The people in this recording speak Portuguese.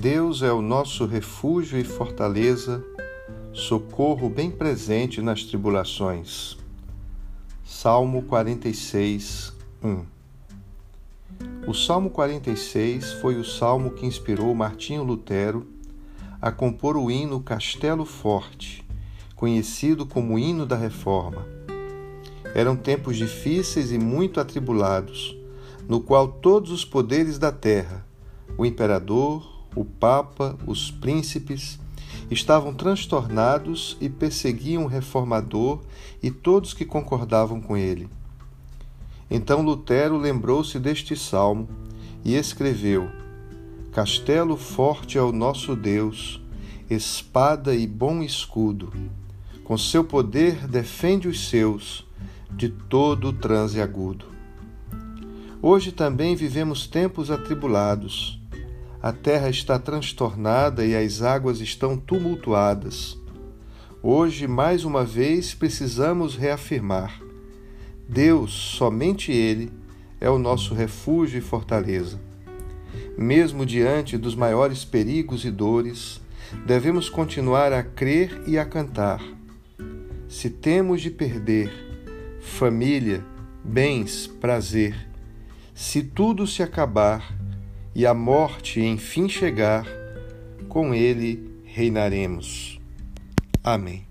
Deus é o nosso refúgio e fortaleza, socorro bem presente nas tribulações. Salmo 46, 1 O Salmo 46 foi o salmo que inspirou Martinho Lutero a compor o hino Castelo Forte, conhecido como hino da Reforma. Eram tempos difíceis e muito atribulados, no qual todos os poderes da terra, o imperador, o Papa, os príncipes, estavam transtornados e perseguiam o reformador e todos que concordavam com ele. Então Lutero lembrou-se deste salmo e escreveu: Castelo forte é o nosso Deus, espada e bom escudo. Com seu poder defende os seus de todo o transe agudo. Hoje também vivemos tempos atribulados a terra está transtornada e as águas estão tumultuadas. Hoje, mais uma vez, precisamos reafirmar: Deus, somente Ele, é o nosso refúgio e fortaleza. Mesmo diante dos maiores perigos e dores, devemos continuar a crer e a cantar. Se temos de perder família, bens, prazer, se tudo se acabar, e a morte enfim chegar, com ele reinaremos. Amém.